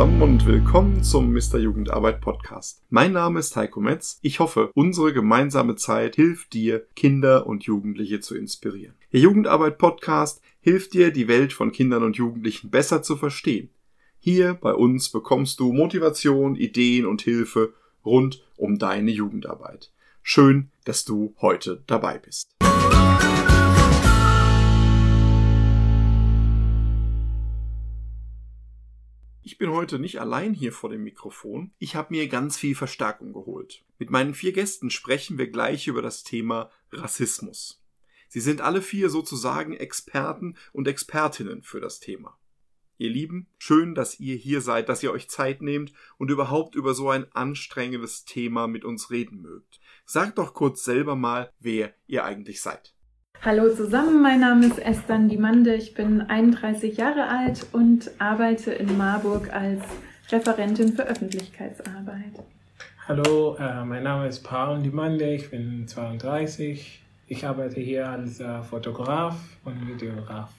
zusammen und willkommen zum Mr. Jugendarbeit Podcast. Mein Name ist Heiko Metz. Ich hoffe, unsere gemeinsame Zeit hilft dir, Kinder und Jugendliche zu inspirieren. Der Jugendarbeit Podcast hilft dir, die Welt von Kindern und Jugendlichen besser zu verstehen. Hier bei uns bekommst du Motivation, Ideen und Hilfe rund um deine Jugendarbeit. Schön, dass du heute dabei bist. Bin heute nicht allein hier vor dem Mikrofon. Ich habe mir ganz viel Verstärkung geholt. Mit meinen vier Gästen sprechen wir gleich über das Thema Rassismus. Sie sind alle vier sozusagen Experten und Expertinnen für das Thema. Ihr Lieben, schön, dass ihr hier seid, dass ihr euch Zeit nehmt und überhaupt über so ein anstrengendes Thema mit uns reden mögt. Sagt doch kurz selber mal, wer ihr eigentlich seid. Hallo zusammen, mein Name ist Esther Dimande, ich bin 31 Jahre alt und arbeite in Marburg als Referentin für Öffentlichkeitsarbeit. Hallo, äh, mein Name ist Paul Dimande, ich bin 32. Ich arbeite hier als äh, Fotograf und Videograf.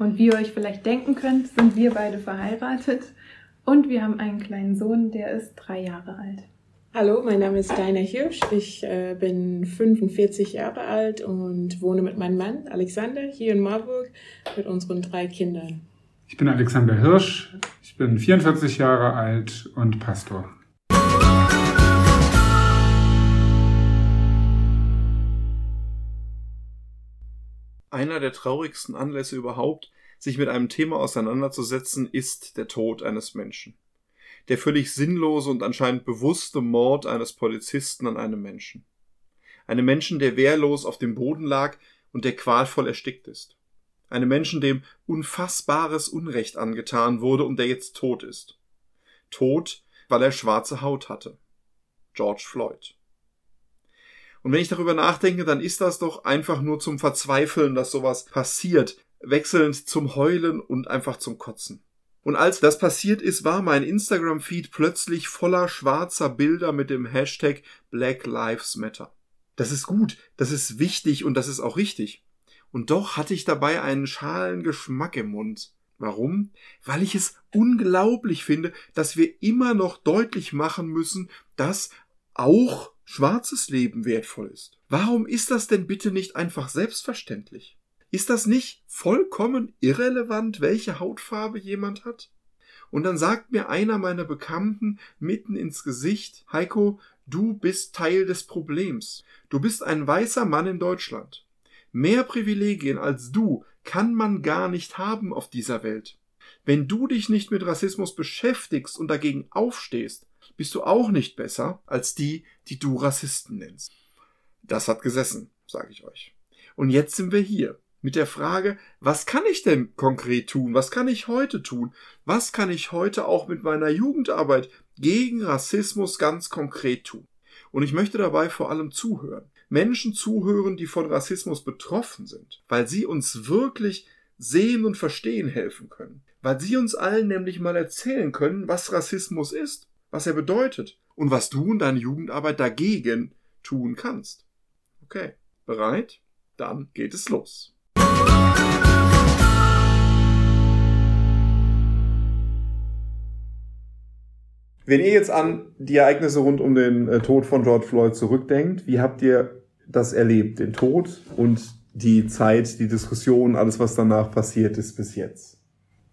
Und wie ihr euch vielleicht denken könnt, sind wir beide verheiratet und wir haben einen kleinen Sohn, der ist drei Jahre alt. Hallo, mein Name ist Deiner Hirsch. Ich äh, bin 45 Jahre alt und wohne mit meinem Mann Alexander hier in Marburg mit unseren drei Kindern. Ich bin Alexander Hirsch. Ich bin 44 Jahre alt und Pastor. Einer der traurigsten Anlässe überhaupt, sich mit einem Thema auseinanderzusetzen, ist der Tod eines Menschen der völlig sinnlose und anscheinend bewusste Mord eines Polizisten an einem Menschen. Einem Menschen, der wehrlos auf dem Boden lag und der qualvoll erstickt ist. Einem Menschen, dem unfassbares Unrecht angetan wurde und der jetzt tot ist. Tot, weil er schwarze Haut hatte. George Floyd. Und wenn ich darüber nachdenke, dann ist das doch einfach nur zum Verzweifeln, dass sowas passiert, wechselnd zum Heulen und einfach zum Kotzen. Und als das passiert ist, war mein Instagram-Feed plötzlich voller schwarzer Bilder mit dem Hashtag Black Lives Matter. Das ist gut, das ist wichtig und das ist auch richtig. Und doch hatte ich dabei einen schalen Geschmack im Mund. Warum? Weil ich es unglaublich finde, dass wir immer noch deutlich machen müssen, dass auch schwarzes Leben wertvoll ist. Warum ist das denn bitte nicht einfach selbstverständlich? Ist das nicht vollkommen irrelevant, welche Hautfarbe jemand hat? Und dann sagt mir einer meiner Bekannten mitten ins Gesicht, Heiko, du bist Teil des Problems. Du bist ein weißer Mann in Deutschland. Mehr Privilegien als du kann man gar nicht haben auf dieser Welt. Wenn du dich nicht mit Rassismus beschäftigst und dagegen aufstehst, bist du auch nicht besser als die, die du Rassisten nennst. Das hat gesessen, sage ich euch. Und jetzt sind wir hier mit der Frage, was kann ich denn konkret tun? Was kann ich heute tun? Was kann ich heute auch mit meiner Jugendarbeit gegen Rassismus ganz konkret tun? Und ich möchte dabei vor allem zuhören. Menschen zuhören, die von Rassismus betroffen sind, weil sie uns wirklich sehen und verstehen helfen können. Weil sie uns allen nämlich mal erzählen können, was Rassismus ist, was er bedeutet und was du in deiner Jugendarbeit dagegen tun kannst. Okay, bereit? Dann geht es los. Wenn ihr jetzt an die Ereignisse rund um den äh, Tod von George Floyd zurückdenkt, wie habt ihr das erlebt, den Tod und die Zeit, die Diskussion, alles was danach passiert ist bis jetzt?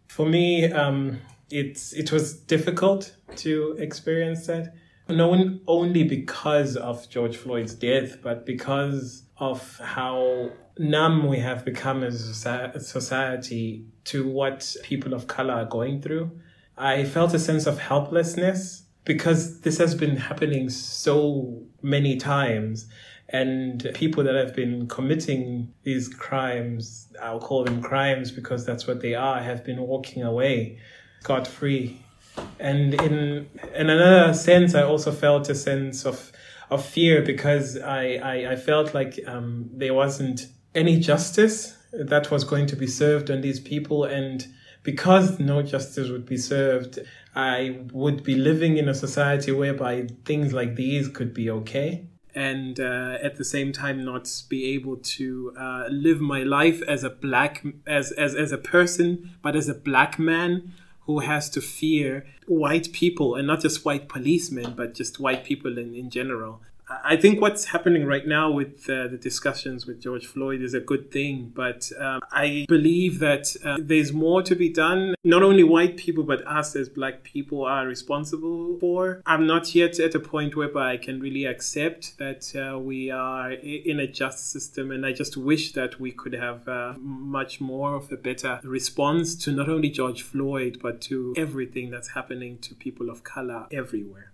For me, um, it's, it was difficult to experience that. Not only because of George Floyd's death, but because of how numb we have become as a society to what people of color are going through. I felt a sense of helplessness because this has been happening so many times. And people that have been committing these crimes, I'll call them crimes because that's what they are, have been walking away scot free. And in in another sense, I also felt a sense of of fear because I I, I felt like um, there wasn't any justice that was going to be served on these people and because no justice would be served i would be living in a society whereby things like these could be okay and uh, at the same time not be able to uh, live my life as a black as, as as a person but as a black man who has to fear white people and not just white policemen, but just white people in, in general. I think what's happening right now with uh, the discussions with George Floyd is a good thing, but um, I believe that uh, there's more to be done. Not only white people, but us as black people are responsible for. I'm not yet at a point whereby I can really accept that uh, we are in a just system, and I just wish that we could have uh, much more of a better response to not only George Floyd, but to everything that's happening to people of color everywhere.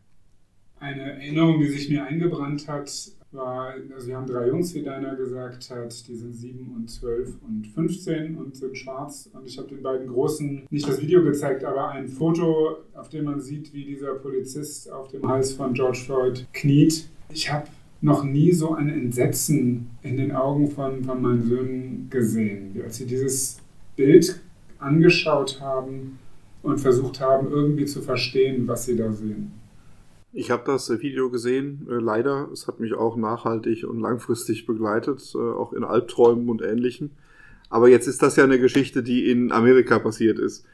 Eine Erinnerung, die sich mir eingebrannt hat, war, also wir haben drei Jungs, wie Deiner gesagt hat, die sind sieben und zwölf und 15 und sind schwarz. Und ich habe den beiden Großen nicht das Video gezeigt, aber ein Foto, auf dem man sieht, wie dieser Polizist auf dem Hals von George Floyd kniet. Ich habe noch nie so ein Entsetzen in den Augen von, von meinen Söhnen gesehen, als sie dieses Bild angeschaut haben und versucht haben, irgendwie zu verstehen, was sie da sehen. Ich habe das Video gesehen, äh, leider. Es hat mich auch nachhaltig und langfristig begleitet, äh, auch in Albträumen und Ähnlichem. Aber jetzt ist das ja eine Geschichte, die in Amerika passiert ist.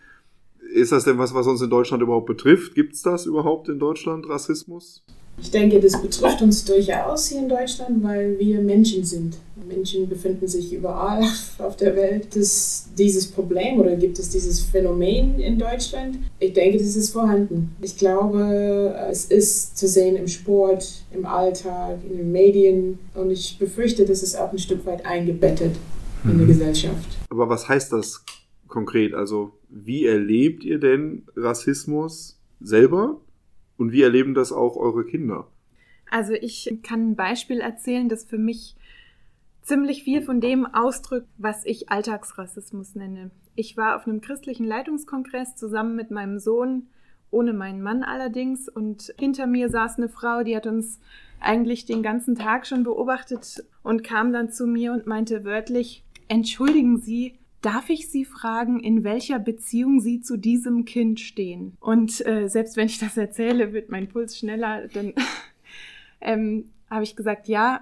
Ist das denn was, was uns in Deutschland überhaupt betrifft? Gibt es das überhaupt in Deutschland, Rassismus? Ich denke, das betrifft uns durchaus hier in Deutschland, weil wir Menschen sind. Menschen befinden sich überall auf der Welt. Das, dieses Problem oder gibt es dieses Phänomen in Deutschland? Ich denke, das ist vorhanden. Ich glaube, es ist zu sehen im Sport, im Alltag, in den Medien und ich befürchte, das ist auch ein Stück weit eingebettet mhm. in der mhm. Gesellschaft. Aber was heißt das konkret? Also, wie erlebt ihr denn Rassismus selber? Und wie erleben das auch eure Kinder? Also ich kann ein Beispiel erzählen, das für mich ziemlich viel von dem ausdrückt, was ich Alltagsrassismus nenne. Ich war auf einem christlichen Leitungskongress zusammen mit meinem Sohn, ohne meinen Mann allerdings, und hinter mir saß eine Frau, die hat uns eigentlich den ganzen Tag schon beobachtet und kam dann zu mir und meinte wörtlich, entschuldigen Sie, darf ich Sie fragen, in welcher Beziehung Sie zu diesem Kind stehen? Und äh, selbst wenn ich das erzähle, wird mein Puls schneller. Dann ähm, habe ich gesagt, ja,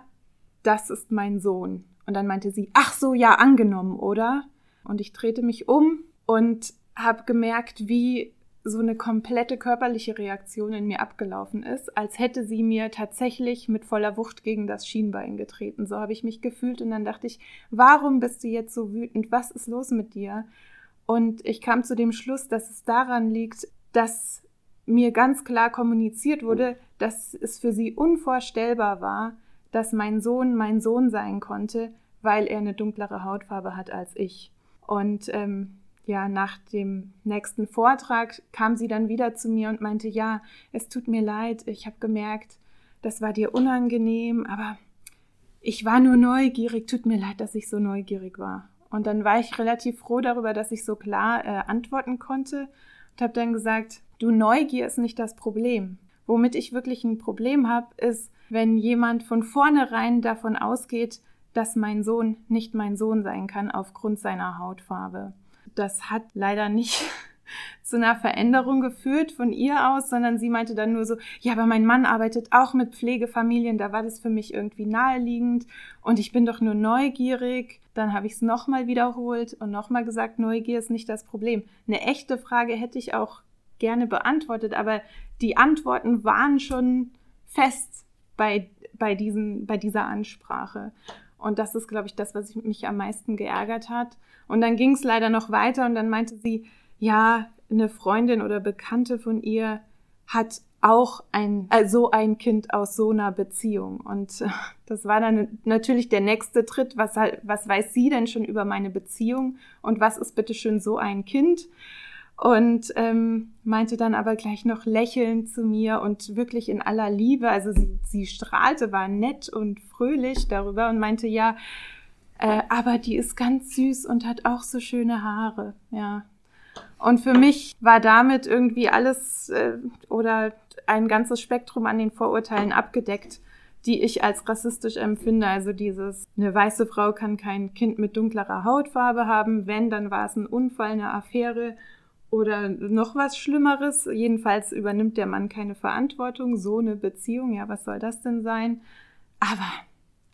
das ist mein Sohn. Und dann meinte sie, ach so, ja, angenommen, oder? Und ich drehte mich um und habe gemerkt, wie so eine komplette körperliche Reaktion in mir abgelaufen ist, als hätte sie mir tatsächlich mit voller Wucht gegen das Schienbein getreten. So habe ich mich gefühlt und dann dachte ich, warum bist du jetzt so wütend? Was ist los mit dir? Und ich kam zu dem Schluss, dass es daran liegt, dass mir ganz klar kommuniziert wurde, dass es für sie unvorstellbar war, dass mein Sohn mein Sohn sein konnte, weil er eine dunklere Hautfarbe hat als ich. Und ähm, ja, nach dem nächsten Vortrag kam sie dann wieder zu mir und meinte, ja, es tut mir leid, ich habe gemerkt, das war dir unangenehm, aber ich war nur neugierig, tut mir leid, dass ich so neugierig war. Und dann war ich relativ froh darüber, dass ich so klar äh, antworten konnte und habe dann gesagt, du Neugier ist nicht das Problem. Womit ich wirklich ein Problem habe, ist, wenn jemand von vornherein davon ausgeht, dass mein Sohn nicht mein Sohn sein kann aufgrund seiner Hautfarbe das hat leider nicht zu einer Veränderung geführt von ihr aus, sondern sie meinte dann nur so, ja, aber mein Mann arbeitet auch mit Pflegefamilien, da war das für mich irgendwie naheliegend und ich bin doch nur neugierig. Dann habe ich es nochmal wiederholt und nochmal gesagt, Neugier ist nicht das Problem. Eine echte Frage hätte ich auch gerne beantwortet, aber die Antworten waren schon fest bei, bei, diesen, bei dieser Ansprache. Und das ist, glaube ich, das, was mich am meisten geärgert hat. Und dann ging es leider noch weiter und dann meinte sie, ja, eine Freundin oder Bekannte von ihr hat auch ein, äh, so ein Kind aus so einer Beziehung. Und äh, das war dann natürlich der nächste Tritt. Was, was weiß sie denn schon über meine Beziehung? Und was ist bitte schön so ein Kind? Und ähm, meinte dann aber gleich noch lächelnd zu mir und wirklich in aller Liebe, also sie, sie strahlte, war nett und fröhlich darüber und meinte, ja, äh, aber die ist ganz süß und hat auch so schöne Haare, ja. Und für mich war damit irgendwie alles äh, oder ein ganzes Spektrum an den Vorurteilen abgedeckt, die ich als rassistisch empfinde. Also dieses, eine weiße Frau kann kein Kind mit dunklerer Hautfarbe haben. Wenn, dann war es ein Unfall, eine Affäre oder noch was Schlimmeres. Jedenfalls übernimmt der Mann keine Verantwortung. So eine Beziehung, ja, was soll das denn sein? Aber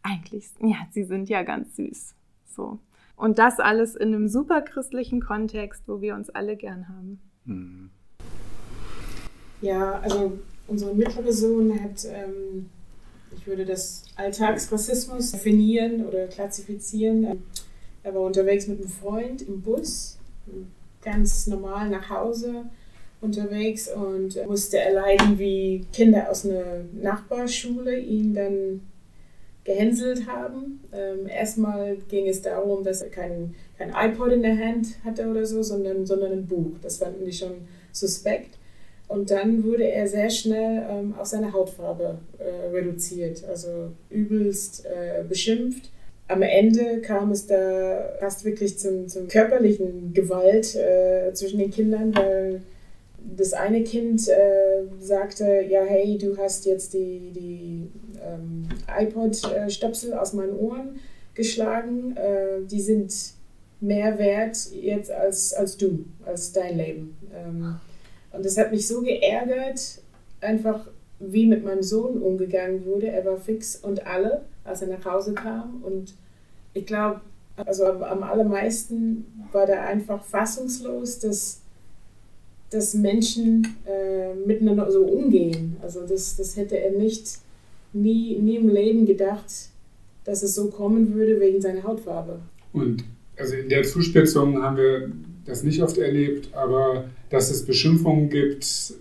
eigentlich, ja, sie sind ja ganz süß. So. Und das alles in einem superchristlichen Kontext, wo wir uns alle gern haben. Mhm. Ja, also unsere mittlere Sohn hat, ähm, ich würde das Alltagsrassismus definieren oder klassifizieren. Er war unterwegs mit einem Freund im Bus, ganz normal nach Hause unterwegs und musste erleiden, wie Kinder aus einer Nachbarschule ihn dann gehänselt haben. Ähm, erstmal ging es darum, dass er kein, kein iPod in der Hand hatte oder so, sondern, sondern ein Buch. Das fanden die schon suspekt. Und dann wurde er sehr schnell ähm, auf seine Hautfarbe äh, reduziert, also übelst äh, beschimpft. Am Ende kam es da fast wirklich zum, zum körperlichen Gewalt äh, zwischen den Kindern, weil das eine Kind äh, sagte, ja, hey, du hast jetzt die, die ähm, iPod-Stöpsel aus meinen Ohren geschlagen, äh, die sind mehr wert jetzt als, als du, als dein Leben. Ähm, und das hat mich so geärgert, einfach wie mit meinem Sohn umgegangen wurde. Er war fix und alle, als er nach Hause kam. Und ich glaube, also am allermeisten war er einfach fassungslos, dass dass Menschen äh, miteinander so umgehen. Also das, das hätte er nicht nie, nie im Leben gedacht, dass es so kommen würde wegen seiner Hautfarbe. Und also in der Zuspitzung haben wir das nicht oft erlebt, aber dass es Beschimpfungen gibt,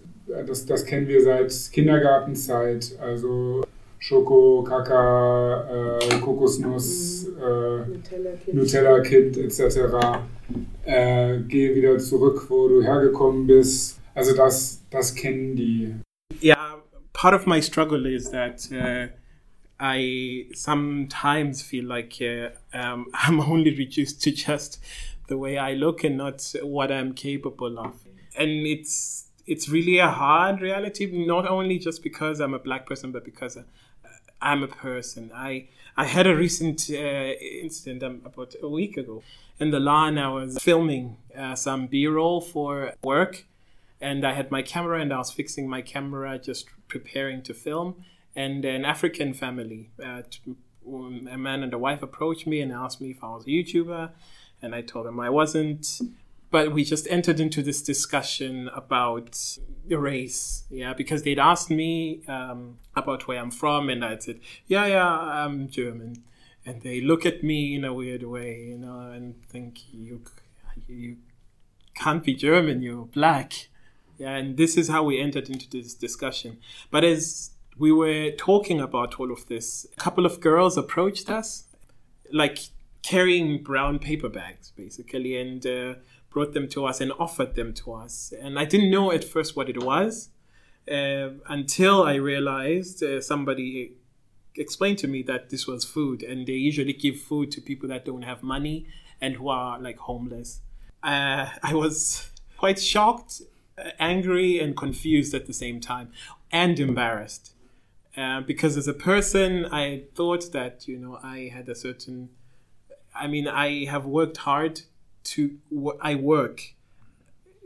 das, das kennen wir seit Kindergartenzeit. Also Schoko, Kaka, äh, Kokosnuss, äh, Nutella-Kind etc. Äh, geh wieder zurück, wo du hergekommen bist. Also das, das kennen die. Yeah, part of my struggle is that uh, I sometimes feel like uh, um, I'm only reduced to just the way I look and not what I'm capable of. And it's it's really a hard reality, not only just because I'm a black person, but because I'm a person. I I had a recent uh, incident um, about a week ago in the lawn. I was filming uh, some B-roll for work, and I had my camera and I was fixing my camera, just preparing to film. And an African family, uh, a man and a wife, approached me and asked me if I was a YouTuber, and I told them I wasn't but we just entered into this discussion about the race yeah because they'd asked me um, about where i'm from and i said yeah yeah i'm german. And they look at me in a weird way you know and think you you can't be german you're black. Yeah and this is how we entered into this discussion. But as we were talking about all of this a couple of girls approached us like carrying brown paper bags basically and uh, brought them to us and offered them to us. And I didn't know at first what it was uh, until I realized uh, somebody explained to me that this was food, and they usually give food to people that don't have money and who are like homeless. Uh, I was quite shocked, uh, angry, and confused at the same time, and embarrassed. Uh, because as a person, I thought that you know I had a certain. I mean, I have worked hard to I work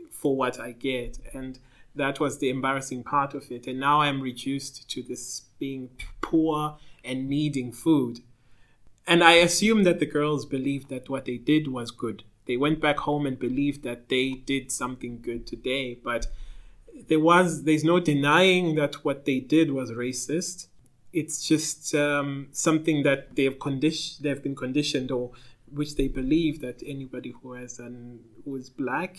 for what I get, and that was the embarrassing part of it. And now I'm reduced to this being poor and needing food. And I assume that the girls believed that what they did was good. They went back home and believed that they did something good today, but there was there's no denying that what they did was racist. It's just um, something that they've conditioned, they've been conditioned or which they believe that anybody who has an who is black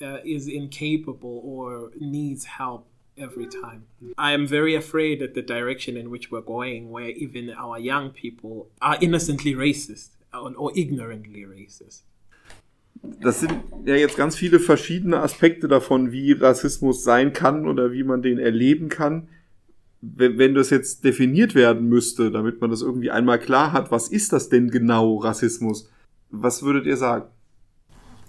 uh, is incapable or needs help every time. I am very afraid at the direction in which we're going, where even our young people are innocently racist or, or ignorantly racist. Das sind ja jetzt ganz viele verschiedene Aspekte davon, wie Rassismus sein kann oder wie man den erleben kann. Wenn, wenn das jetzt definiert werden müsste, damit man das irgendwie einmal klar hat, was ist das denn genau, Rassismus? Was würdet ihr sagen?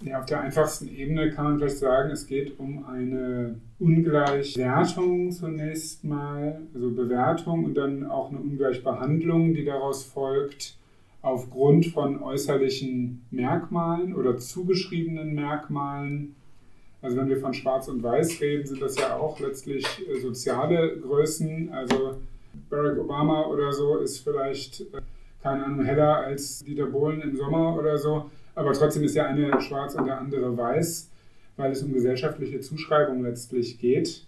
Ja, auf der einfachsten Ebene kann man vielleicht sagen, es geht um eine Ungleichwertung zunächst mal, also Bewertung und dann auch eine Ungleichbehandlung, die daraus folgt, aufgrund von äußerlichen Merkmalen oder zugeschriebenen Merkmalen also wenn wir von Schwarz und Weiß reden, sind das ja auch letztlich äh, soziale Größen. Also Barack Obama oder so ist vielleicht, äh, keine Ahnung, heller als Dieter Bohlen im Sommer oder so. Aber trotzdem ist ja eine schwarz und der andere weiß. weil es um gesellschaftliche Zuschreibung letztlich geht.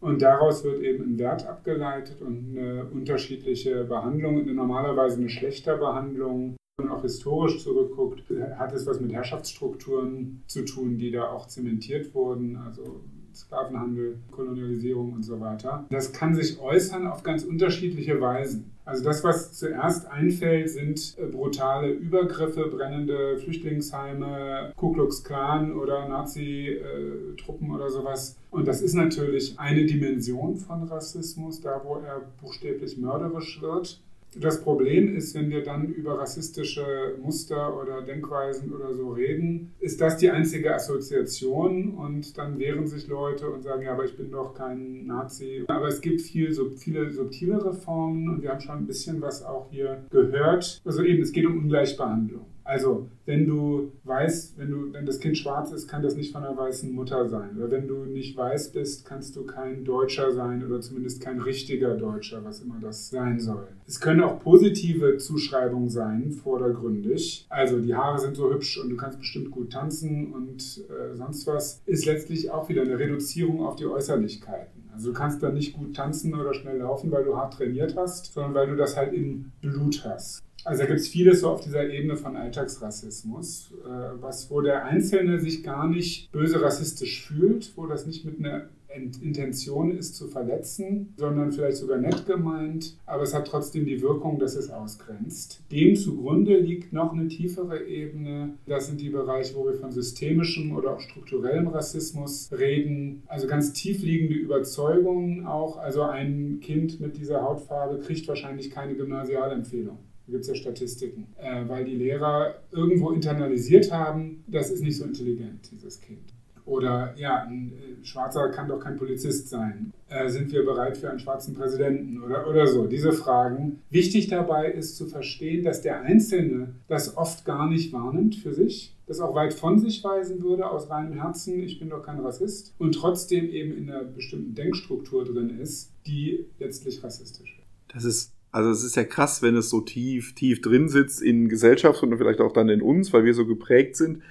Und daraus wird eben ein Wert abgeleitet und eine unterschiedliche Behandlung, normalerweise eine schlechte Behandlung. Und auch historisch zurückguckt, hat es was mit Herrschaftsstrukturen zu tun, die da auch zementiert wurden. Also Sklavenhandel, Kolonialisierung und so weiter. Das kann sich äußern auf ganz unterschiedliche Weisen. Also das, was zuerst einfällt, sind äh, brutale Übergriffe, brennende Flüchtlingsheime, Ku Klux Klan oder Nazi-Truppen oder sowas. Und das ist natürlich eine Dimension von Rassismus, da wo er buchstäblich mörderisch wird. Das Problem ist, wenn wir dann über rassistische Muster oder Denkweisen oder so reden, ist das die einzige Assoziation und dann wehren sich Leute und sagen, ja, aber ich bin doch kein Nazi. Aber es gibt viel, so viele subtilere Formen und wir haben schon ein bisschen was auch hier gehört. Also eben, es geht um Ungleichbehandlung. Also, wenn du weißt, wenn du, wenn das Kind schwarz ist, kann das nicht von einer weißen Mutter sein. Oder wenn du nicht weiß bist, kannst du kein Deutscher sein oder zumindest kein richtiger Deutscher, was immer das sein soll. Es können auch positive Zuschreibungen sein, vordergründig. Also, die Haare sind so hübsch und du kannst bestimmt gut tanzen und äh, sonst was. Ist letztlich auch wieder eine Reduzierung auf die Äußerlichkeiten. Also, du kannst dann nicht gut tanzen oder schnell laufen, weil du hart trainiert hast, sondern weil du das halt im Blut hast. Also da gibt es vieles so auf dieser Ebene von Alltagsrassismus, äh, was, wo der Einzelne sich gar nicht böse rassistisch fühlt, wo das nicht mit einer Intention ist zu verletzen, sondern vielleicht sogar nett gemeint, aber es hat trotzdem die Wirkung, dass es ausgrenzt. Dem zugrunde liegt noch eine tiefere Ebene. Das sind die Bereiche, wo wir von systemischem oder auch strukturellem Rassismus reden. Also ganz tiefliegende Überzeugungen auch. Also ein Kind mit dieser Hautfarbe kriegt wahrscheinlich keine Gymnasialempfehlung. Gibt es ja Statistiken, äh, weil die Lehrer irgendwo internalisiert haben, das ist nicht so intelligent, dieses Kind. Oder ja, ein äh, Schwarzer kann doch kein Polizist sein. Äh, sind wir bereit für einen schwarzen Präsidenten oder, oder so? Diese Fragen. Wichtig dabei ist zu verstehen, dass der Einzelne das oft gar nicht wahrnimmt für sich, das auch weit von sich weisen würde, aus reinem Herzen, ich bin doch kein Rassist, und trotzdem eben in einer bestimmten Denkstruktur drin ist, die letztlich rassistisch ist. Das ist also es ist ja krass, wenn es so tief, tief drin sitzt in Gesellschaft und vielleicht auch dann in uns, weil wir so geprägt sind.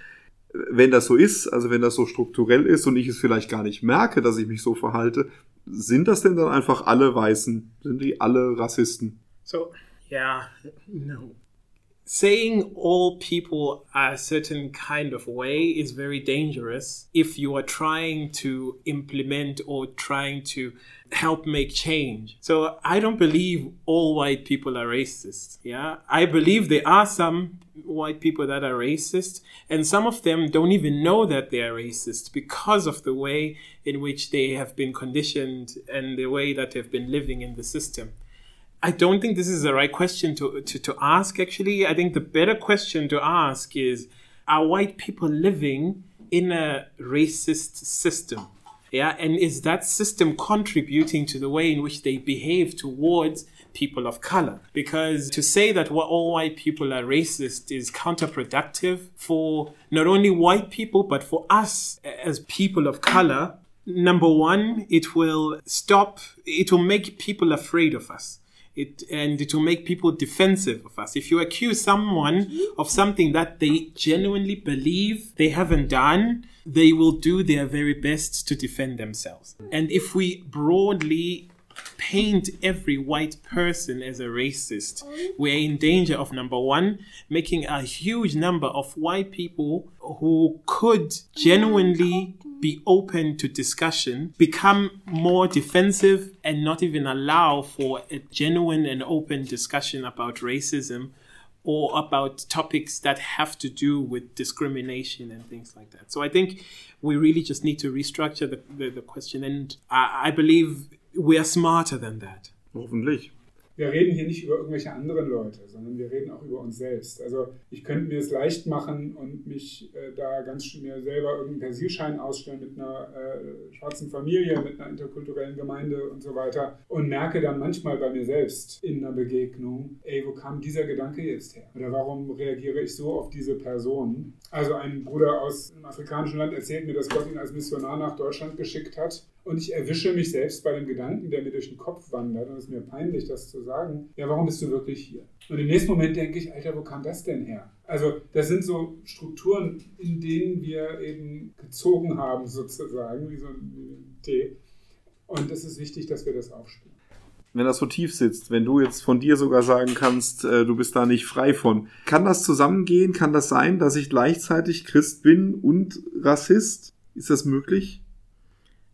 Wenn das so ist, also wenn das so strukturell ist und ich es vielleicht gar nicht merke, dass ich mich so verhalte, sind das denn dann einfach alle Weißen? Sind die alle Rassisten? So, yeah, no. Saying all people are a certain kind of way is very dangerous if you are trying to implement or trying to help make change. So I don't believe all white people are racist. Yeah. I believe there are some white people that are racist and some of them don't even know that they are racist because of the way in which they have been conditioned and the way that they've been living in the system. I don't think this is the right question to, to, to ask, actually. I think the better question to ask is Are white people living in a racist system? Yeah, and is that system contributing to the way in which they behave towards people of color? Because to say that all white people are racist is counterproductive for not only white people, but for us as people of color. Number one, it will stop, it will make people afraid of us it and it will make people defensive of us. If you accuse someone of something that they genuinely believe they haven't done, they will do their very best to defend themselves. And if we broadly paint every white person as a racist, we're in danger of number one, making a huge number of white people who could genuinely be open to discussion become more defensive and not even allow for a genuine and open discussion about racism or about topics that have to do with discrimination and things like that. So I think we really just need to restructure the, the, the question. And I, I believe we are smarter than that. Hoffentlich. Wir reden hier nicht über irgendwelche anderen Leute, sondern wir reden auch über uns selbst. Also ich könnte mir es leicht machen und mich äh, da ganz mir selber irgendeinen Persilschein ausstellen mit einer äh, schwarzen Familie, mit einer interkulturellen Gemeinde und so weiter und merke dann manchmal bei mir selbst in einer Begegnung, ey, wo kam dieser Gedanke jetzt her? Oder warum reagiere ich so auf diese Person? Also ein Bruder aus einem afrikanischen Land erzählt mir, dass Gott ihn als Missionar nach Deutschland geschickt hat Und ich erwische mich selbst bei dem Gedanken, der mir durch den Kopf wandert, und es ist mir peinlich, das zu sagen, ja, warum bist du wirklich hier? Und im nächsten Moment denke ich, Alter, wo kam das denn her? Also das sind so Strukturen, in denen wir eben gezogen haben, sozusagen, wie so ein Tee. Und es ist wichtig, dass wir das aufspüren. Wenn das so tief sitzt, wenn du jetzt von dir sogar sagen kannst, äh, du bist da nicht frei von, kann das zusammengehen? Kann das sein, dass ich gleichzeitig Christ bin und Rassist? Ist das möglich?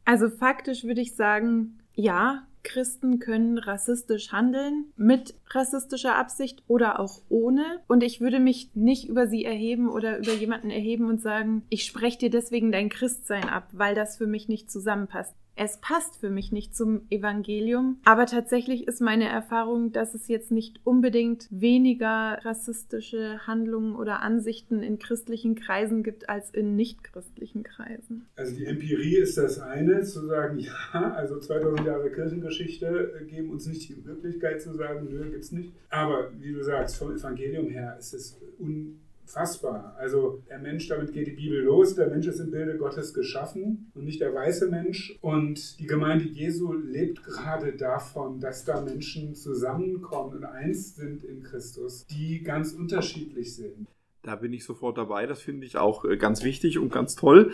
Also faktisch würde ich sagen, ja, Christen können rassistisch handeln, mit rassistischer Absicht oder auch ohne. Und ich würde mich nicht über sie erheben oder über jemanden erheben und sagen, ich spreche dir deswegen dein Christsein ab, weil das für mich nicht zusammenpasst es passt für mich nicht zum Evangelium. Aber tatsächlich ist meine Erfahrung, dass es jetzt nicht unbedingt weniger rassistische Handlungen oder Ansichten in christlichen Kreisen gibt als in nichtchristlichen Kreisen. Also die Empirie ist das eine, zu sagen, ja, also 2000 Jahre Kirchengeschichte geben uns nicht die Möglichkeit zu sagen, nö, gibt's nicht. Aber wie du sagst, vom Evangelium her ist es un fassbar. Also der Mensch, damit geht die Bibel los, der Mensch ist im Bilde Gottes geschaffen und nicht der weiße Mensch. Und die Gemeinde Jesu lebt gerade davon, dass da Menschen zusammenkommen und eins sind in Christus, die ganz unterschiedlich sind. Da bin ich sofort dabei. Das finde ich auch äh, ganz wichtig und ganz toll.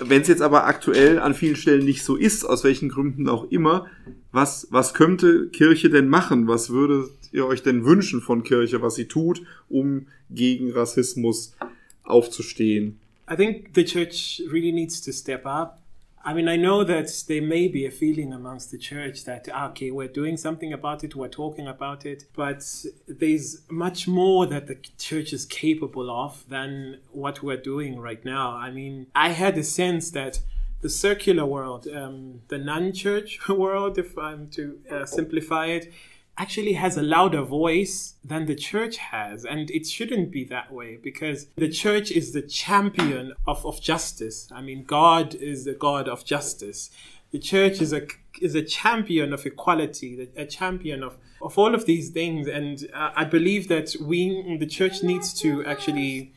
Wenn es jetzt aber aktuell an vielen Stellen nicht so ist, aus welchen Gründen auch immer, was, was könnte Kirche denn machen? Was würdet ihr euch denn wünschen von Kirche, was sie tut, um gegen Rassismus aufzustehen? I think the church really needs to step up I mean, I know that there may be a feeling amongst the church that, ah, okay, we're doing something about it, we're talking about it, but there's much more that the church is capable of than what we're doing right now. I mean, I had a sense that the circular world, um, the non church world, if I'm to uh, simplify it, actually has a louder voice than the church has. And it shouldn't be that way because the church is the champion of, of justice. I mean, God is the God of justice. The church is a is a champion of equality, a champion of, of all of these things. And I believe that we, the church needs to actually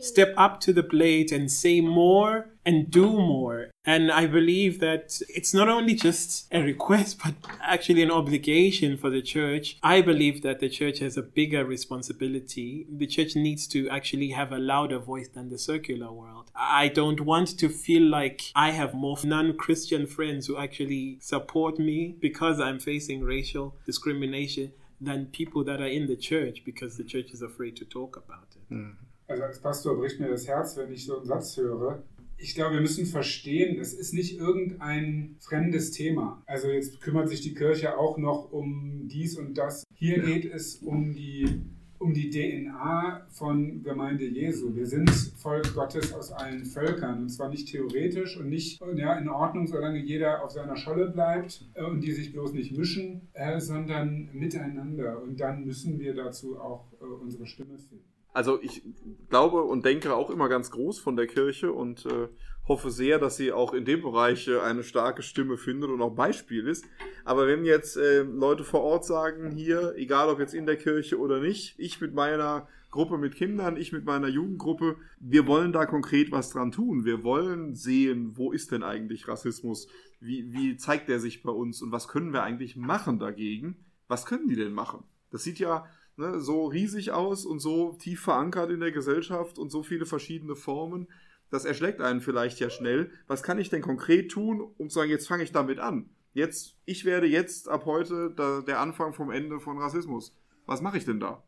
step up to the plate and say more and do more. And I believe that it's not only just a request, but actually an obligation for the church. I believe that the church has a bigger responsibility. The church needs to actually have a louder voice than the circular world. I don't want to feel like I have more non Christian friends who actually support me because I'm facing racial discrimination than people that are in the church because the church is afraid to talk about it. Mm. Also als Pastor bricht mir das Herz, wenn ich so einen Satz höre. Ich glaube, wir müssen verstehen, es ist nicht irgendein fremdes Thema. Also jetzt kümmert sich die Kirche auch noch um dies und das. Hier geht es um die, um die DNA von Gemeinde Jesu. Wir sind Volk Gottes aus allen Völkern. Und zwar nicht theoretisch und nicht ja, in Ordnung, solange jeder auf seiner Scholle bleibt äh, und die sich bloß nicht mischen, äh, sondern miteinander. Und dann müssen wir dazu auch äh, unsere Stimme finden also ich glaube und denke auch immer ganz groß von der Kirche und äh, hoffe sehr, dass sie auch in dem Bereich äh, eine starke Stimme findet und auch Beispiel ist. Aber wenn jetzt äh, Leute vor Ort sagen, hier, egal ob jetzt in der Kirche oder nicht, ich mit meiner Gruppe mit Kindern, ich mit meiner Jugendgruppe, wir wollen da konkret was dran tun. Wir wollen sehen, wo ist denn eigentlich Rassismus? Wie, wie zeigt der sich bei uns und was können wir eigentlich machen dagegen? Was können die denn machen? Das sieht ja ne, so riesig aus und so tief verankert in der Gesellschaft und so viele verschiedene Formen. Das erschlägt einen vielleicht ja schnell. Was kann ich denn konkret tun, um zu sagen, jetzt fange ich damit an? Jetzt, ich werde jetzt ab heute da, der Anfang vom Ende von Rassismus. Was mache ich denn da?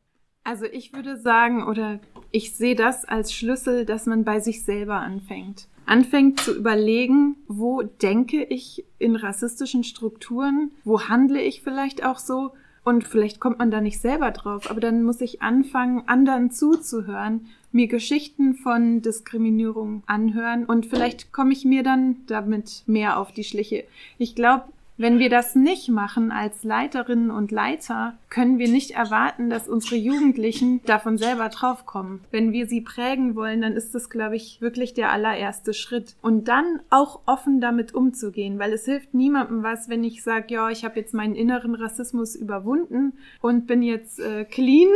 Also ich würde sagen, oder ich sehe das als Schlüssel, dass man bei sich selber anfängt. Anfängt zu überlegen, wo denke ich in rassistischen Strukturen, wo handle ich vielleicht auch so und vielleicht kommt man da nicht selber drauf, aber dann muss ich anfangen, anderen zuzuhören, mir Geschichten von Diskriminierung anhören und vielleicht komme ich mir dann damit mehr auf die Schliche. Ich glaube, wenn wir das nicht machen als Leiterinnen und Leiter, können wir nicht erwarten, dass unsere Jugendlichen davon selber draufkommen. Wenn wir sie prägen wollen, dann ist das, glaube ich, wirklich der allererste Schritt. Und dann auch offen damit umzugehen, weil es hilft niemandem was, wenn ich sage, ja, ich habe jetzt meinen inneren Rassismus überwunden und bin jetzt äh, clean.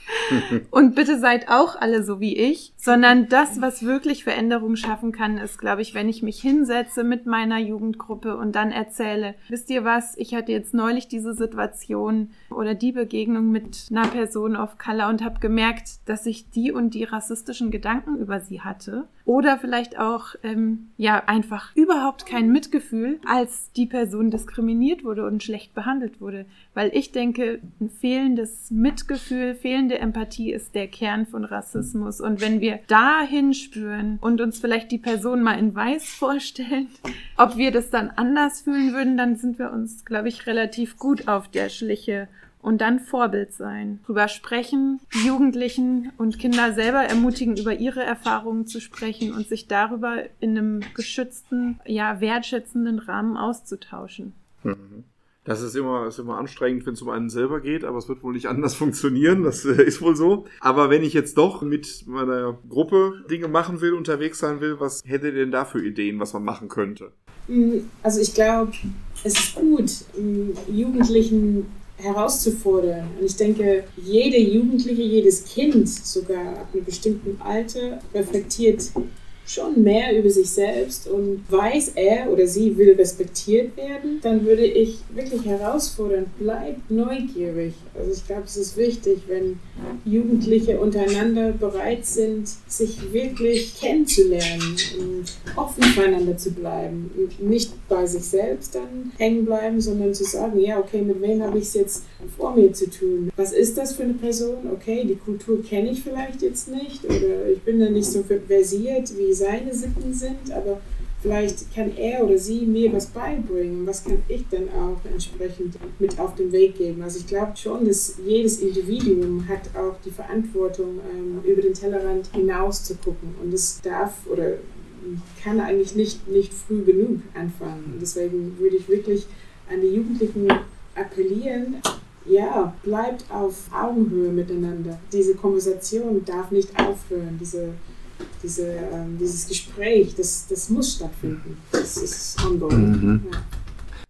und bitte seid auch alle so wie ich, sondern das, was wirklich Veränderung schaffen kann, ist, glaube ich, wenn ich mich hinsetze mit meiner Jugendgruppe und dann erzähle, wisst ihr was, ich hatte jetzt neulich diese Situation oder die Begegnung mit einer Person of Color und habe gemerkt, dass ich die und die rassistischen Gedanken über sie hatte. Oder vielleicht auch, ähm, ja, einfach überhaupt kein Mitgefühl, als die Person diskriminiert wurde und schlecht behandelt wurde. Weil ich denke, ein fehlendes Mitgefühl, fehlende Empathie ist der Kern von Rassismus. Und wenn wir dahin spüren und uns vielleicht die Person mal in Weiß vorstellen, ob wir das dann anders fühlen würden, dann sind wir uns, glaube ich, relativ gut auf der Schliche und dann Vorbild sein. Drüber sprechen, Jugendlichen und Kinder selber ermutigen, über ihre Erfahrungen zu sprechen und sich darüber in einem geschützten, ja, wertschätzenden Rahmen auszutauschen. Mhm. Das ist immer, ist immer anstrengend, wenn es um einen selber geht, aber es wird wohl nicht anders funktionieren. Das äh, ist wohl so. Aber wenn ich jetzt doch mit meiner Gruppe Dinge machen will, unterwegs sein will, was hätte ihr denn da für Ideen, was man machen könnte? Mm, also ich glaube, es ist gut, Jugendlichen herauszufordern. Und ich denke, jede Jugendliche, jedes Kind sogar ab einem bestimmten Alter reflektiert schon mehr über sich selbst und weiß er oder sie will respektiert werden, dann würde ich wirklich herausfordern, bleib neugierig. Also ich glaube, es ist wichtig, wenn Jugendliche untereinander bereit sind, sich wirklich kennenzulernen und offen füreinander zu bleiben. Und nicht bei sich selbst dann hängen bleiben, sondern zu sagen, ja, okay, mit wem habe ich es jetzt vor mir zu tun? Was ist das für eine Person? Okay, die Kultur kenne ich vielleicht jetzt nicht oder ich bin da nicht so versiert, wie seine Sitten sind, aber vielleicht kann er oder sie mir was beibringen. Was kann ich dann auch entsprechend mit auf den Weg geben? Also ich glaube schon, dass jedes Individuum hat auch die Verantwortung, ähm, über den Tellerrand hinaus zu gucken. Und es darf oder kann eigentlich nicht, nicht früh genug anfangen. Deswegen würde ich wirklich an die Jugendlichen appellieren, ja, bleibt auf Augenhöhe miteinander. Diese Konversation darf nicht aufhören. Diese diese, ähm, dieses Gespräch, das, das muss stattfinden. Das ist ongoing. Mhm. Ja.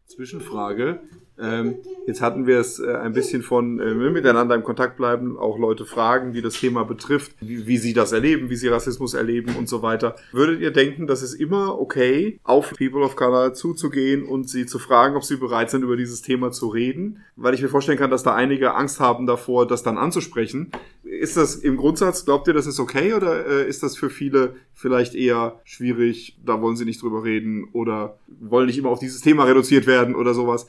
Zwischenfrage. Ähm, jetzt hatten wir es äh, ein bisschen von äh, miteinander im Kontakt bleiben, auch Leute fragen, die das Thema betrifft, wie, wie, sie das erleben, wie sie Rassismus erleben und so weiter. Würdet ihr denken, dass es immer okay, auf People of Color zuzugehen und sie zu fragen, ob sie bereit sind, über dieses Thema zu reden? Weil ich mir vorstellen kann, dass da einige Angst haben davor, das dann anzusprechen. Ist das im Grundsatz, glaubt ihr, das ist okay oder äh, ist das für viele vielleicht eher schwierig, da wollen sie nicht drüber reden oder wollen nicht immer auf dieses Thema reduziert werden oder sowas?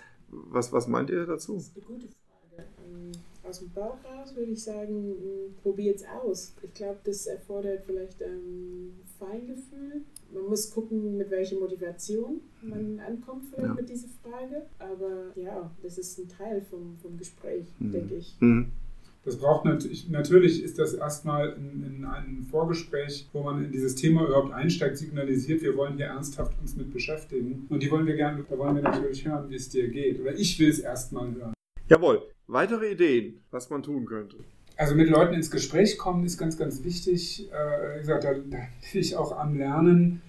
Was, was meint ihr dazu? Das ist eine gute Frage. Ähm, aus dem Bauch raus würde ich sagen, mm, probiert es aus. Ich glaube, das erfordert vielleicht ein Feingefühl. Man muss gucken, mit welcher Motivation man ankommt vielleicht ja. mit dieser Frage. Aber ja, das ist ein Teil vom, vom Gespräch, mhm. denke ich. Mhm. Das braucht natürlich, natürlich ist das erstmal in, in einem Vorgespräch, wo man in dieses Thema überhaupt einsteigt, signalisiert, wir wollen hier ernsthaft uns mit beschäftigen. Und die wollen wir gerne, da wollen wir natürlich hören, wie es dir geht. Oder ich will es erstmal hören. Jawohl. Weitere Ideen, was man tun könnte. Also mit Leuten ins Gespräch kommen ist ganz, ganz wichtig. Äh, wie gesagt, da, da bin ich auch am Lernen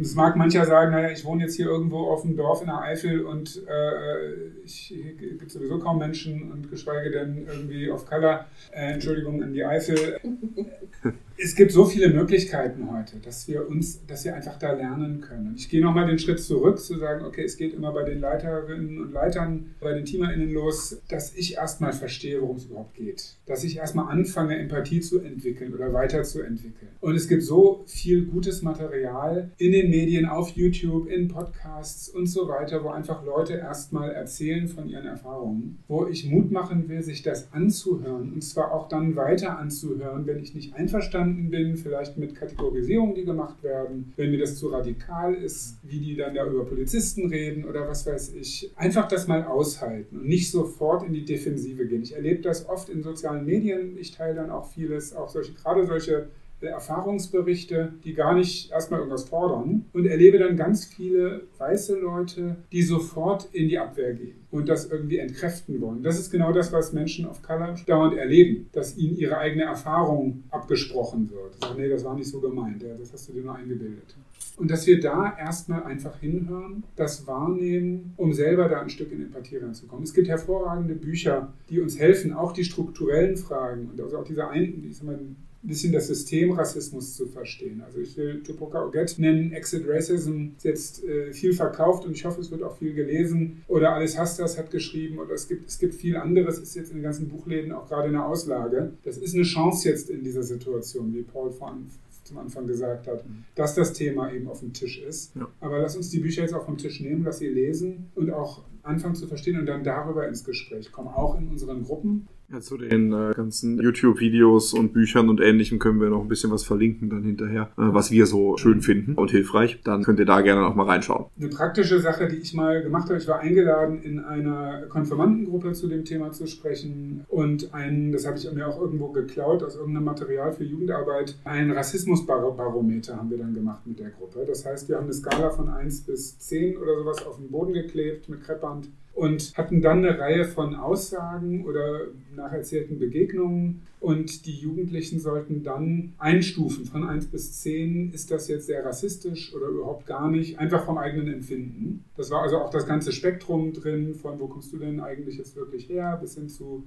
es mag mancher sagen, naja, ich wohne jetzt hier irgendwo auf dem Dorf in der Eifel und äh, ich, hier gibt sowieso kaum Menschen und geschweige denn irgendwie auf Color. Äh, Entschuldigung an die Eifel. es gibt so viele Möglichkeiten heute, dass wir uns, dass wir einfach da lernen können. Ich gehe nochmal den Schritt zurück, zu sagen, okay, es geht immer bei den Leiterinnen und Leitern, bei den TeamerInnen los, dass ich erstmal verstehe, worum es überhaupt geht. Dass ich erstmal anfange, Empathie zu entwickeln oder weiterzuentwickeln. Und es gibt so viel gutes Material in den Medien, auf YouTube, in Podcasts und so weiter, wo einfach Leute erstmal erzählen von ihren Erfahrungen, wo ich Mut machen will, sich das anzuhören und zwar auch dann weiter anzuhören, wenn ich nicht einverstanden bin, vielleicht mit Kategorisierungen, die gemacht werden, wenn mir das zu radikal ist, wie die dann da über Polizisten reden oder was weiß ich. Einfach das mal aushalten und nicht sofort in die Defensive gehen. Ich erlebe das oft in sozialen Medien. Ich teile dann auch vieles, auch solche, gerade solche Erfahrungsberichte, die gar nicht erstmal irgendwas fordern und erlebe dann ganz viele weiße Leute, die sofort in die Abwehr gehen und das irgendwie entkräften wollen. Das ist genau das, was Menschen of Color dauernd erleben, dass ihnen ihre eigene Erfahrung abgesprochen wird. So, nee, das war nicht so gemeint, das hast du dir nur eingebildet. Und dass wir da erstmal einfach hinhören, das wahrnehmen, um selber da ein Stück in Empathie reinzukommen. Es gibt hervorragende Bücher, die uns helfen, auch die strukturellen Fragen und also auch diese ein, ich sag mal, ein bisschen das System Rassismus zu verstehen. Also ich will Tupoka Oget nennen, Exit Racism ist jetzt äh, viel verkauft und ich hoffe, es wird auch viel gelesen. Oder Alice Hastas hat geschrieben oder es gibt, es gibt viel anderes, ist jetzt in den ganzen Buchläden auch gerade in der Auslage. Das ist eine Chance jetzt in dieser Situation, wie Paul von, zum Anfang gesagt hat, mhm. dass das Thema eben auf dem Tisch ist. Ja. Aber lass uns die Bücher jetzt auch vom Tisch nehmen, lass sie lesen und auch anfangen zu verstehen und dann darüber ins Gespräch kommen, auch in unseren Gruppen. Ja, zu den äh, ganzen YouTube-Videos und Büchern und Ähnlichem können wir noch ein bisschen was verlinken dann hinterher, äh, was wir so schön finden und hilfreich. Dann könnt ihr da gerne noch mal reinschauen. Eine praktische Sache, die ich mal gemacht habe, ich war eingeladen, in einer Konfirmandengruppe zu dem Thema zu sprechen und ein, das habe ich mir auch irgendwo geklaut, aus irgendeinem Material für Jugendarbeit, ein Rassismusbarometer haben wir dann gemacht mit der Gruppe. Das heißt, wir haben eine Skala von 1 bis 10 oder sowas auf den Boden geklebt mit Kreppband und hatten dann eine Reihe von Aussagen oder nacherzählten Begegnungen. Und die Jugendlichen sollten dann einstufen. Von 1 bis 10, ist das jetzt sehr rassistisch oder überhaupt gar nicht, einfach vom eigenen Empfinden. Das war also auch das ganze Spektrum drin, von wo kommst du denn eigentlich jetzt wirklich her, bis hin zu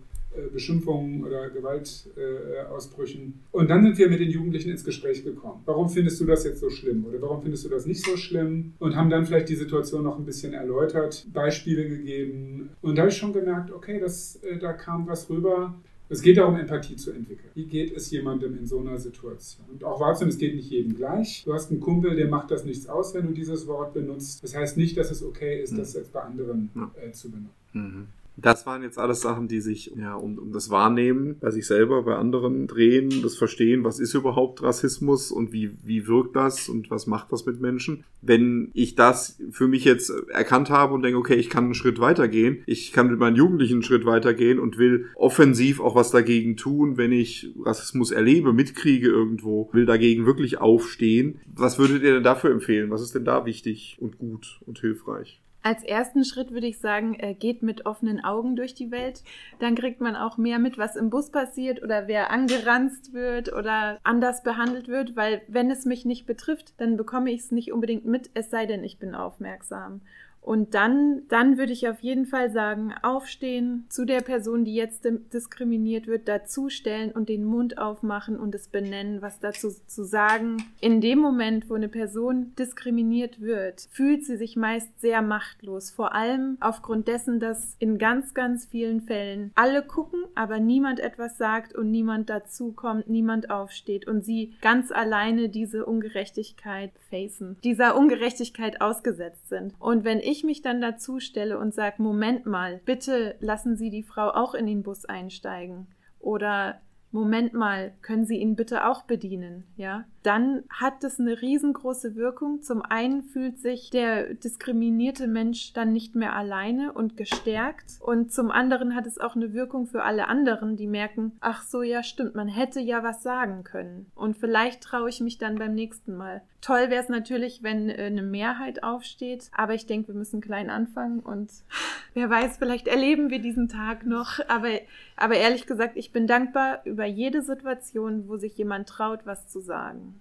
Beschimpfungen oder Gewaltausbrüchen. und dann sind wir mit den Jugendlichen ins Gespräch gekommen. Warum findest du das jetzt so schlimm oder warum findest du das nicht so schlimm? Und haben dann vielleicht die Situation noch ein bisschen erläutert, Beispiele gegeben. Und da habe ich schon gemerkt, okay, das, äh, da kam was rüber. Es geht darum, Empathie zu entwickeln. Wie geht es jemandem in so einer Situation? Und auch wahrzunehmen, es geht nicht jedem gleich. Du hast einen Kumpel, der macht das nichts aus, wenn du dieses Wort benutzt. Das heißt nicht, dass es okay ist, das jetzt bei anderen äh, zu benutzen. Mhm. Das waren jetzt alles Sachen, die sich ja um, um das Wahrnehmen bei sich selber, bei anderen drehen, das Verstehen, was ist überhaupt Rassismus und wie, wie wirkt das und was macht das mit Menschen. Wenn ich das für mich jetzt erkannt habe und denke, okay, ich kann einen Schritt weitergehen, ich kann mit meinen Jugendlichen einen Schritt weitergehen und will offensiv auch was dagegen tun, wenn ich Rassismus erlebe, mitkriege irgendwo, will dagegen wirklich aufstehen. Was würdet ihr denn dafür empfehlen? Was ist denn da wichtig und gut und hilfreich? Als ersten Schritt würde ich sagen, äh, geht mit offenen Augen durch die Welt. Dann kriegt man auch mehr mit, was im Bus passiert oder wer angeranzt wird oder anders behandelt wird, weil wenn es mich nicht betrifft, dann bekomme ich es nicht unbedingt mit, es sei denn, ich bin aufmerksam. Und dann, dann würde ich auf jeden Fall sagen, aufstehen, zu der Person, die jetzt diskriminiert wird, dazustellen und den Mund aufmachen und es benennen, was dazu zu sagen. In dem Moment, wo eine Person diskriminiert wird, fühlt sie sich meist sehr machtlos. Vor allem aufgrund dessen, dass in ganz, ganz vielen Fällen alle gucken, aber niemand etwas sagt und niemand dazukommt, niemand aufsteht und sie ganz alleine diese Ungerechtigkeit facen, dieser Ungerechtigkeit ausgesetzt sind. Und wenn ich ich mich dann dazu stelle und sage, Moment mal, bitte lassen Sie die Frau auch in den Bus einsteigen. Oder Moment mal, können Sie ihn bitte auch bedienen, ja? Dann hat das eine riesengroße Wirkung. Zum einen fühlt sich der diskriminierte Mensch dann nicht mehr alleine und gestärkt und zum anderen hat es auch eine Wirkung für alle anderen, die merken, ach so, ja, stimmt, man hätte ja was sagen können und vielleicht traue ich mich dann beim nächsten Mal. Toll wäre es natürlich, wenn äh, eine Mehrheit aufsteht, aber ich denke, wir müssen klein anfangen und wer weiß, vielleicht erleben wir diesen Tag noch, aber aber ehrlich gesagt, ich bin dankbar über jede Situation, wo sich jemand traut, was zu sagen.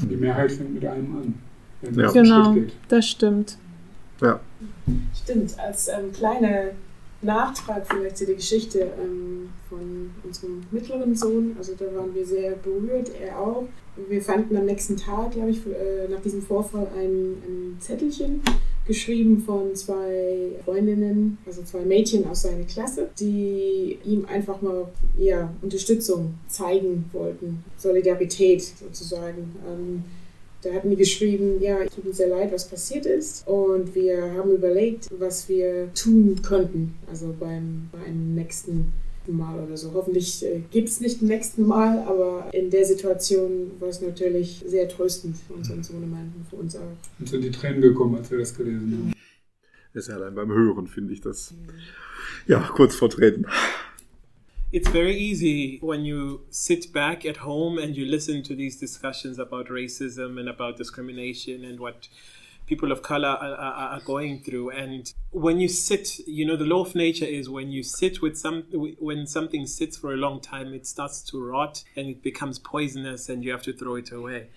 Und die Mehrheit fängt mit einem an. Wenn ja. Genau, das stimmt. Ja. Stimmt, als ähm, kleiner Nachtrag vielleicht zu der Geschichte ähm, von unserem mittleren Sohn, also da waren wir sehr berührt, er auch. Wir fanden am nächsten Tag, glaube ich, äh, nach diesem Vorfall ein, ein Zettelchen geschrieben von zwei Freundinnen, also zwei Mädchen aus seiner Klasse, die ihm einfach mal ja, Unterstützung zeigen wollten, Solidarität sozusagen. Ähm, da hatten die geschrieben, ja, es tut uns sehr leid, was passiert ist. Und wir haben überlegt, was wir tun könnten, also beim, beim nächsten Mal oder so. Hoffentlich äh, gibt es nicht im nächsten Mal, aber in der Situation war es natürlich sehr tröstend für unseren Sohnemann und für uns auch. Uns sind die Tränen gekommen, als wir das gelesen haben. Das ist ja allein beim Hören, finde ich das. Ja, kurz vor Tränen. It's very easy when you sit back at home and you listen to these discussions about racism and about discrimination and what people of color are, are, are, going through. And when you sit, you know, the law of nature is when you sit with some, when something sits for a long time, it starts to rot and it becomes poisonous and you have to throw it away.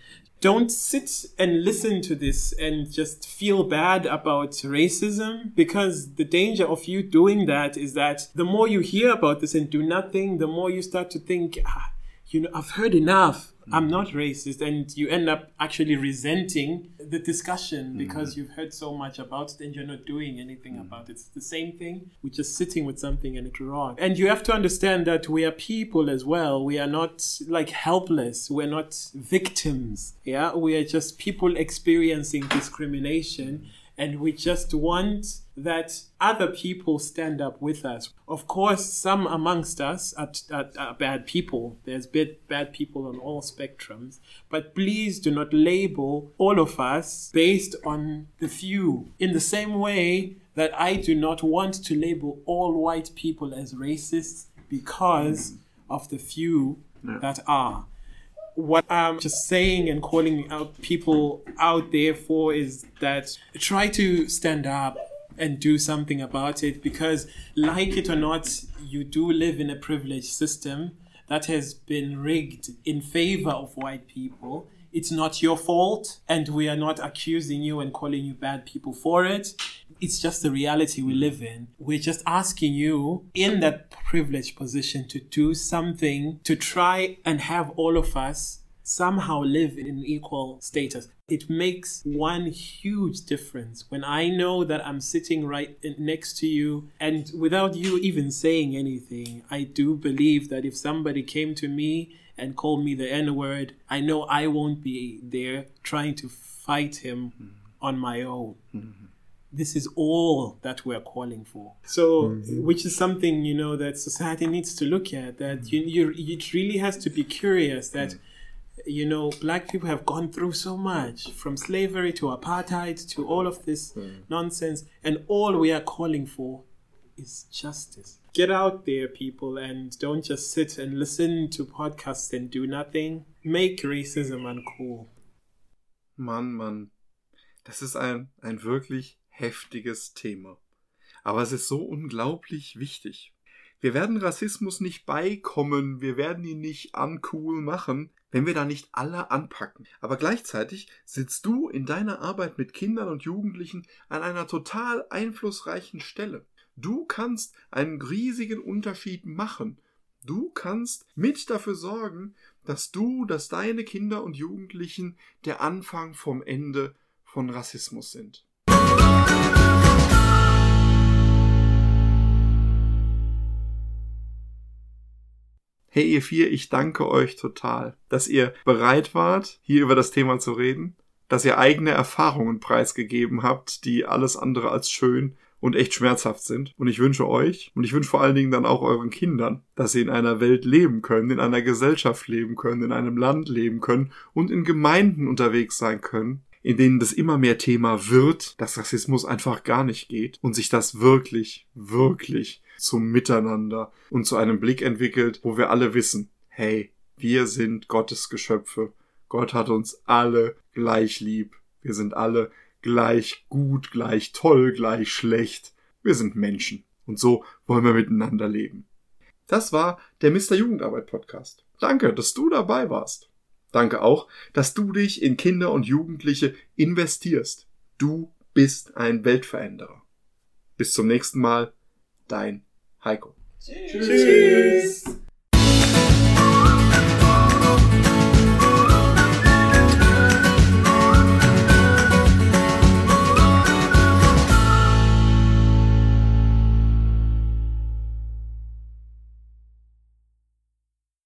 Don't sit and listen to this and just feel bad about racism because the danger of you doing that is that the more you hear about this and do nothing, the more you start to think, ah, you know, I've heard enough. I'm not racist, and you end up actually resenting the discussion because mm. you've heard so much about it and you're not doing anything mm. about it. It's the same thing. We're just sitting with something and it's wrong. And you have to understand that we are people as well. We are not like helpless. We're not victims. Yeah, we are just people experiencing discrimination and we just want that other people stand up with us. Of course, some amongst us are, are, are, bad people. There's bad, bad people on all spectrums. But please do not label all of us based on the few. In the same way that I do not want to label all white people as racists because of the few that are what I'm just saying and calling out people out there for is that try to stand up and do something about it because, like it or not, you do live in a privileged system that has been rigged in favor of white people. It's not your fault, and we are not accusing you and calling you bad people for it. It's just the reality we live in. We're just asking you in that privileged position to do something to try and have all of us somehow live in equal status. It makes one huge difference when I know that I'm sitting right next to you and without you even saying anything, I do believe that if somebody came to me and called me the N word, I know I won't be there trying to fight him mm-hmm. on my own. Mm-hmm this is all that we're calling for. So, mm-hmm. which is something you know that society needs to look at. That mm-hmm. you, you, it really has to be curious that mm-hmm you know, black people have gone through so much from slavery to apartheid to all of this mm. nonsense, and all we are calling for is justice. Get out there, people, and don't just sit and listen to podcasts and do nothing. Make racism uncool. Mann, Mann. Das ist ein, ein wirklich heftiges Thema. Aber es ist so unglaublich wichtig. Wir werden Rassismus nicht beikommen, wir werden ihn nicht uncool machen, wenn wir da nicht alle anpacken. Aber gleichzeitig sitzt du in deiner Arbeit mit Kindern und Jugendlichen an einer total einflussreichen Stelle. Du kannst einen riesigen Unterschied machen. Du kannst mit dafür sorgen, dass du, dass deine Kinder und Jugendlichen der Anfang vom Ende von Rassismus sind. Hey ihr vier, ich danke euch total, dass ihr bereit wart, hier über das Thema zu reden, dass ihr eigene Erfahrungen preisgegeben habt, die alles andere als schön und echt schmerzhaft sind. Und ich wünsche euch und ich wünsche vor allen Dingen dann auch euren Kindern, dass sie in einer Welt leben können, in einer Gesellschaft leben können, in einem Land leben können und in Gemeinden unterwegs sein können, in denen das immer mehr Thema wird, dass Rassismus einfach gar nicht geht und sich das wirklich, wirklich zum Miteinander und zu einem Blick entwickelt, wo wir alle wissen, hey, wir sind Gottes Geschöpfe. Gott hat uns alle gleich lieb. Wir sind alle gleich gut, gleich toll, gleich schlecht. Wir sind Menschen. Und so wollen wir miteinander leben. Das war der Mr. Jugendarbeit Podcast. Danke, dass du dabei warst. Danke auch, dass du dich in Kinder und Jugendliche investierst. Du bist ein Weltveränderer. Bis zum nächsten Mal, dein Heiko. Tschüss. Tschüss.